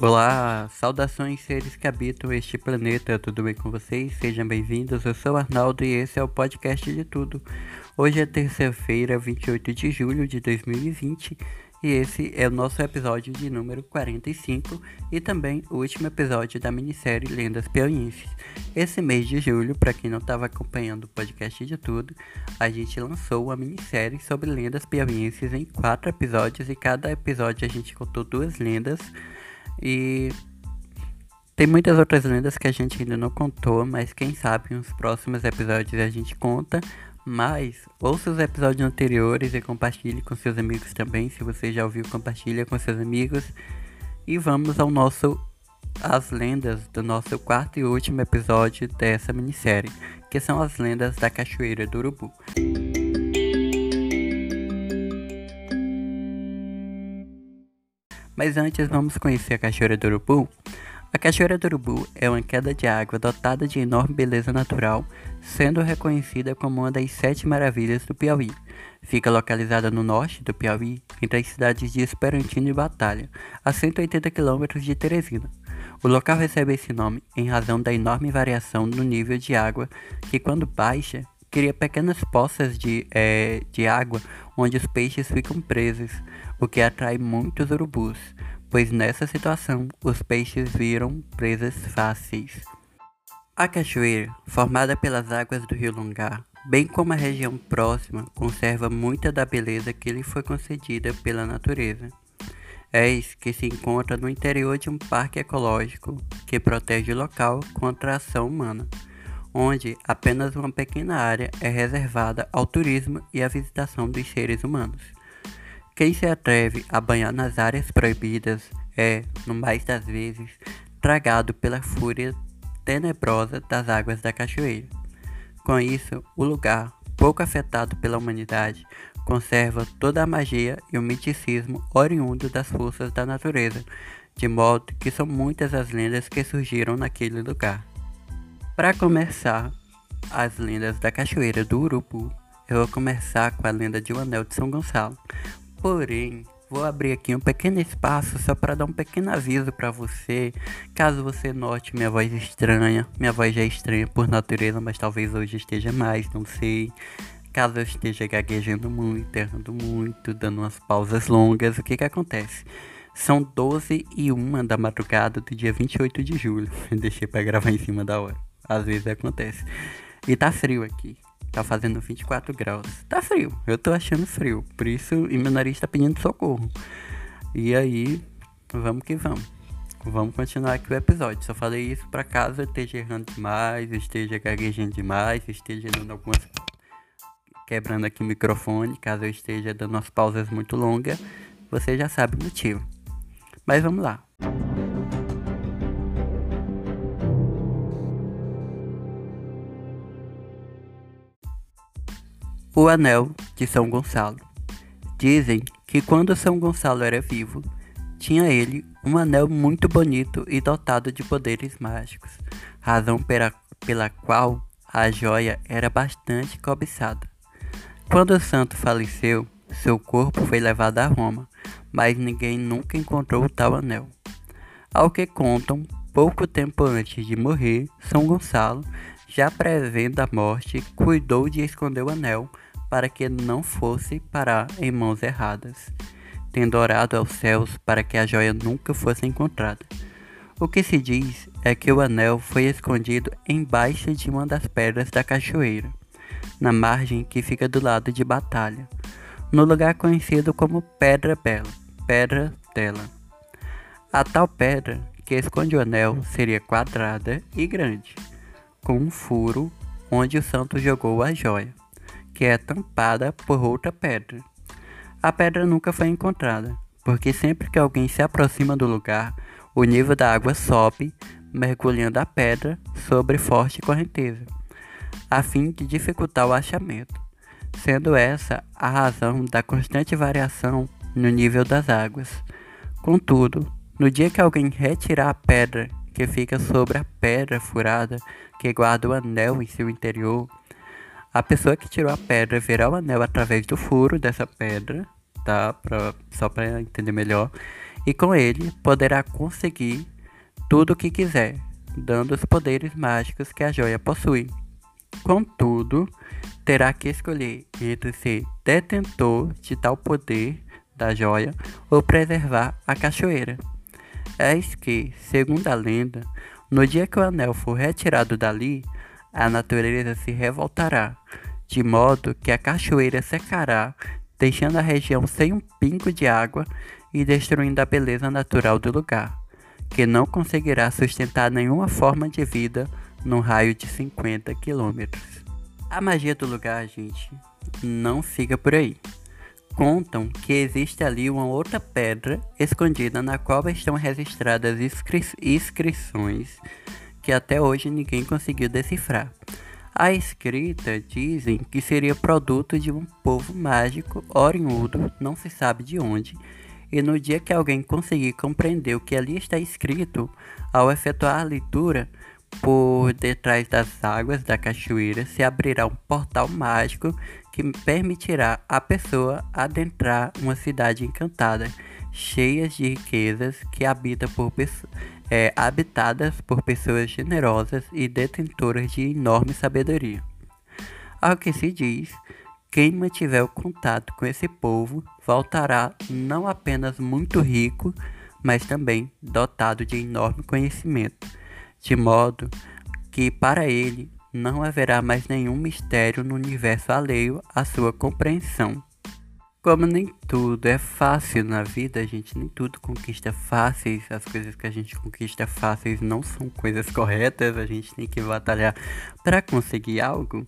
Olá, saudações seres que habitam este planeta, tudo bem com vocês? Sejam bem-vindos, eu sou Arnaldo e esse é o podcast de tudo. Hoje é terça-feira, 28 de julho de 2020 e esse é o nosso episódio de número 45 e também o último episódio da minissérie Lendas Piauienses. Esse mês de julho, para quem não estava acompanhando o podcast de tudo, a gente lançou uma minissérie sobre lendas piauienses em quatro episódios e cada episódio a gente contou duas lendas e tem muitas outras lendas que a gente ainda não contou, mas quem sabe nos próximos episódios a gente conta. Mas ouça os episódios anteriores e compartilhe com seus amigos também. Se você já ouviu, compartilha com seus amigos. E vamos ao nosso as lendas do nosso quarto e último episódio dessa minissérie, que são as lendas da Cachoeira do Urubu. Mas antes vamos conhecer a Cachoeira do Urubu. A Cachoeira do Urubu é uma queda de água dotada de enorme beleza natural, sendo reconhecida como uma das sete maravilhas do Piauí. Fica localizada no norte do Piauí, entre as cidades de Esperantino e Batalha, a 180 km de Teresina. O local recebe esse nome em razão da enorme variação no nível de água, que quando baixa, cria pequenas poças de, é, de água onde os peixes ficam presos, o que atrai muitos urubus, pois nessa situação os peixes viram presas fáceis. A cachoeira, formada pelas águas do rio Longar, bem como a região próxima, conserva muita da beleza que lhe foi concedida pela natureza. Eis que se encontra no interior de um parque ecológico que protege o local contra a ação humana, onde apenas uma pequena área é reservada ao turismo e à visitação dos seres humanos. Quem se atreve a banhar nas áreas proibidas é, no mais das vezes, tragado pela fúria tenebrosa das águas da cachoeira. Com isso, o lugar, pouco afetado pela humanidade, conserva toda a magia e o misticismo oriundo das forças da natureza, de modo que são muitas as lendas que surgiram naquele lugar. Para começar as lendas da Cachoeira do Urubu, eu vou começar com a lenda de O Anel de São Gonçalo, Porém, vou abrir aqui um pequeno espaço só para dar um pequeno aviso para você, caso você note minha voz estranha. Minha voz já é estranha por natureza, mas talvez hoje esteja mais, não sei. Caso eu esteja gaguejando muito, errando muito, dando umas pausas longas, o que que acontece? São 12 e 1 da madrugada do dia 28 de julho. Deixei para gravar em cima da hora. Às vezes acontece. E tá frio aqui. Tá fazendo 24 graus. Tá frio, eu tô achando frio. Por isso, e meu nariz tá pedindo socorro. E aí, vamos que vamos. Vamos continuar aqui o episódio. Só falei isso pra caso eu esteja errando demais, esteja gaguejando demais, esteja dando algumas. quebrando aqui o microfone, caso eu esteja dando umas pausas muito longas, você já sabe o motivo. Mas vamos lá. O Anel de São Gonçalo. Dizem que quando São Gonçalo era vivo, tinha ele um anel muito bonito e dotado de poderes mágicos, razão pela, pela qual a joia era bastante cobiçada. Quando o santo faleceu, seu corpo foi levado a Roma, mas ninguém nunca encontrou o tal anel. Ao que contam, pouco tempo antes de morrer, São Gonçalo, já prevendo a morte, cuidou de esconder o anel para que não fosse parar em mãos erradas, tendo orado aos céus para que a joia nunca fosse encontrada. O que se diz é que o anel foi escondido embaixo de uma das pedras da cachoeira, na margem que fica do lado de Batalha, no lugar conhecido como Pedra Bela, Pedra Tela. A tal pedra que esconde o anel seria quadrada e grande, com um furo onde o santo jogou a joia que é tampada por outra pedra. A pedra nunca foi encontrada, porque sempre que alguém se aproxima do lugar, o nível da água sobe, mergulhando a pedra sobre forte correnteza, a fim de dificultar o achamento, sendo essa a razão da constante variação no nível das águas. Contudo, no dia que alguém retirar a pedra que fica sobre a pedra furada que guarda o anel em seu interior, a pessoa que tirou a pedra verá o anel através do furo dessa pedra, tá? Pra, só para entender melhor. e com ele poderá conseguir tudo o que quiser, dando os poderes mágicos que a joia possui. Contudo, terá que escolher entre ser detentor de tal poder da joia ou preservar a cachoeira. Eis que, segundo a lenda, no dia que o anel for retirado dali, a natureza se revoltará, de modo que a cachoeira secará, deixando a região sem um pingo de água e destruindo a beleza natural do lugar, que não conseguirá sustentar nenhuma forma de vida num raio de 50 quilômetros. A magia do lugar, gente, não fica por aí. Contam que existe ali uma outra pedra escondida na qual estão registradas inscri inscrições que até hoje ninguém conseguiu decifrar. A escrita dizem que seria produto de um povo mágico oriundo, não se sabe de onde, e no dia que alguém conseguir compreender o que ali está escrito, ao efetuar a leitura, por detrás das águas da cachoeira se abrirá um portal mágico que permitirá à pessoa adentrar uma cidade encantada, cheia de riquezas, que habita por é, habitadas por pessoas generosas e detentoras de enorme sabedoria. Ao que se diz, quem mantiver o contato com esse povo voltará não apenas muito rico, mas também dotado de enorme conhecimento, de modo que para ele não haverá mais nenhum mistério no universo alheio à sua compreensão. Como nem tudo é fácil na vida, gente nem tudo conquista fáceis, as coisas que a gente conquista fáceis não são coisas corretas, a gente tem que batalhar para conseguir algo.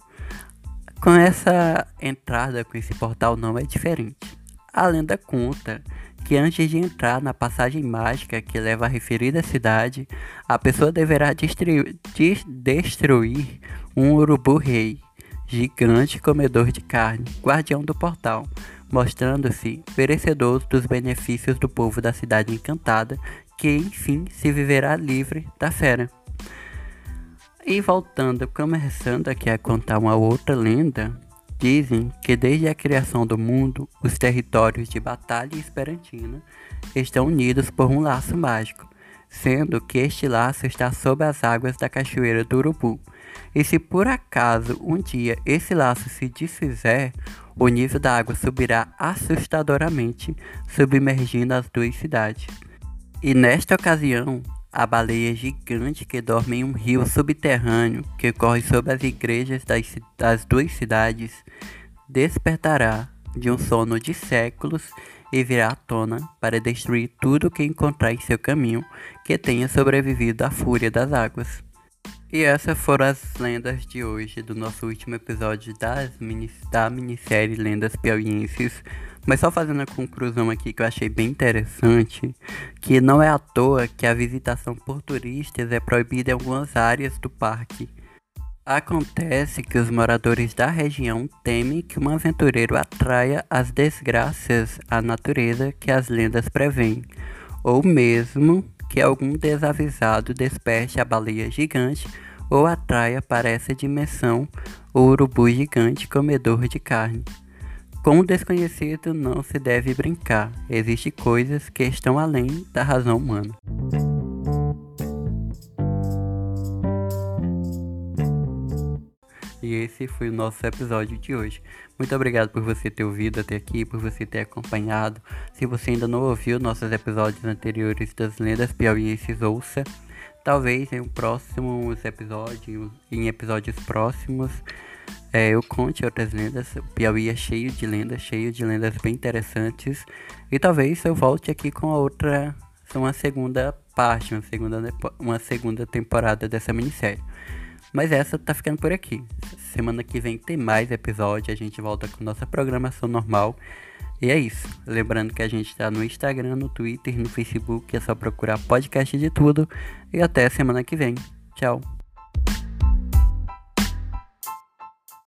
Com essa entrada, com esse portal, não é diferente. A lenda conta que antes de entrar na passagem mágica que leva à referida cidade, a pessoa deverá destruir, destruir um urubu-rei, gigante comedor de carne, guardião do portal, mostrando-se merecedor dos benefícios do povo da cidade encantada, que enfim se viverá livre da fera. E voltando, começando aqui a contar uma outra lenda, dizem que desde a criação do mundo, os territórios de Batalha e Esperantina estão unidos por um laço mágico, sendo que este laço está sob as águas da Cachoeira do Urubu. E se por acaso um dia esse laço se desfizer, o nível da água subirá assustadoramente, submergindo as duas cidades. E nesta ocasião, a baleia gigante que dorme em um rio subterrâneo que corre sobre as igrejas das, das duas cidades despertará de um sono de séculos e virá à tona para destruir tudo que encontrar em seu caminho que tenha sobrevivido à fúria das águas. E essas foram as lendas de hoje do nosso último episódio das mini, da minissérie Lendas Piauienses mas só fazendo a conclusão aqui que eu achei bem interessante, que não é à toa que a visitação por turistas é proibida em algumas áreas do parque. Acontece que os moradores da região temem que um aventureiro atraia as desgraças à natureza que as lendas prevêem, ou mesmo que algum desavisado desperte a baleia gigante ou atraia para essa dimensão o urubu gigante comedor de carne. Com o desconhecido não se deve brincar. Existem coisas que estão além da razão humana. E esse foi o nosso episódio de hoje. Muito obrigado por você ter ouvido até aqui, por você ter acompanhado. Se você ainda não ouviu nossos episódios anteriores das lendas piauienses, ouça. Talvez em um próximos episódios, em episódios próximos, é, eu conte outras lendas. O Piauí é cheio de lendas, cheio de lendas bem interessantes. E talvez eu volte aqui com a outra, uma segunda parte, uma segunda, uma segunda temporada dessa minissérie. Mas essa tá ficando por aqui. Semana que vem tem mais episódio, a gente volta com nossa programação normal. E é isso. Lembrando que a gente está no Instagram, no Twitter, no Facebook, é só procurar podcast de tudo. E até semana que vem. Tchau.